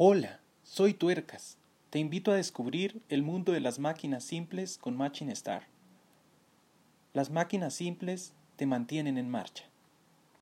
Hola, soy Tuercas. Te invito a descubrir el mundo de las máquinas simples con Machine Star. Las máquinas simples te mantienen en marcha.